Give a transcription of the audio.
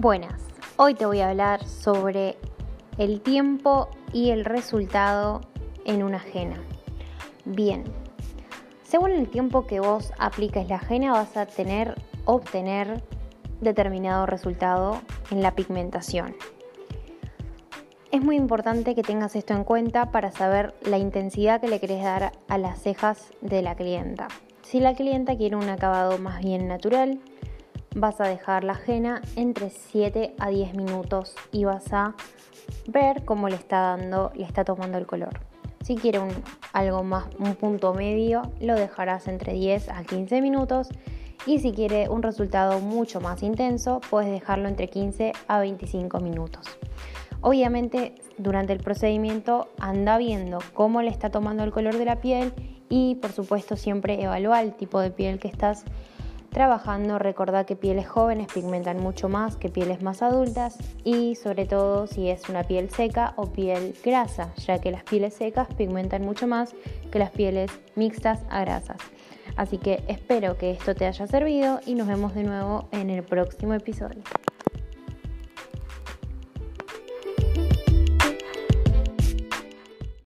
Buenas, hoy te voy a hablar sobre el tiempo y el resultado en una ajena. Bien, según el tiempo que vos apliques la ajena vas a tener, obtener determinado resultado en la pigmentación. Es muy importante que tengas esto en cuenta para saber la intensidad que le querés dar a las cejas de la clienta. Si la clienta quiere un acabado más bien natural, vas a dejar la ajena entre 7 a 10 minutos y vas a ver cómo le está dando, le está tomando el color. Si quiere algo más, un punto medio, lo dejarás entre 10 a 15 minutos. Y si quiere un resultado mucho más intenso, puedes dejarlo entre 15 a 25 minutos. Obviamente, durante el procedimiento anda viendo cómo le está tomando el color de la piel y, por supuesto, siempre evalúa el tipo de piel que estás trabajando. Recordá que pieles jóvenes pigmentan mucho más que pieles más adultas y sobre todo si es una piel seca o piel grasa, ya que las pieles secas pigmentan mucho más que las pieles mixtas a grasas. Así que espero que esto te haya servido y nos vemos de nuevo en el próximo episodio.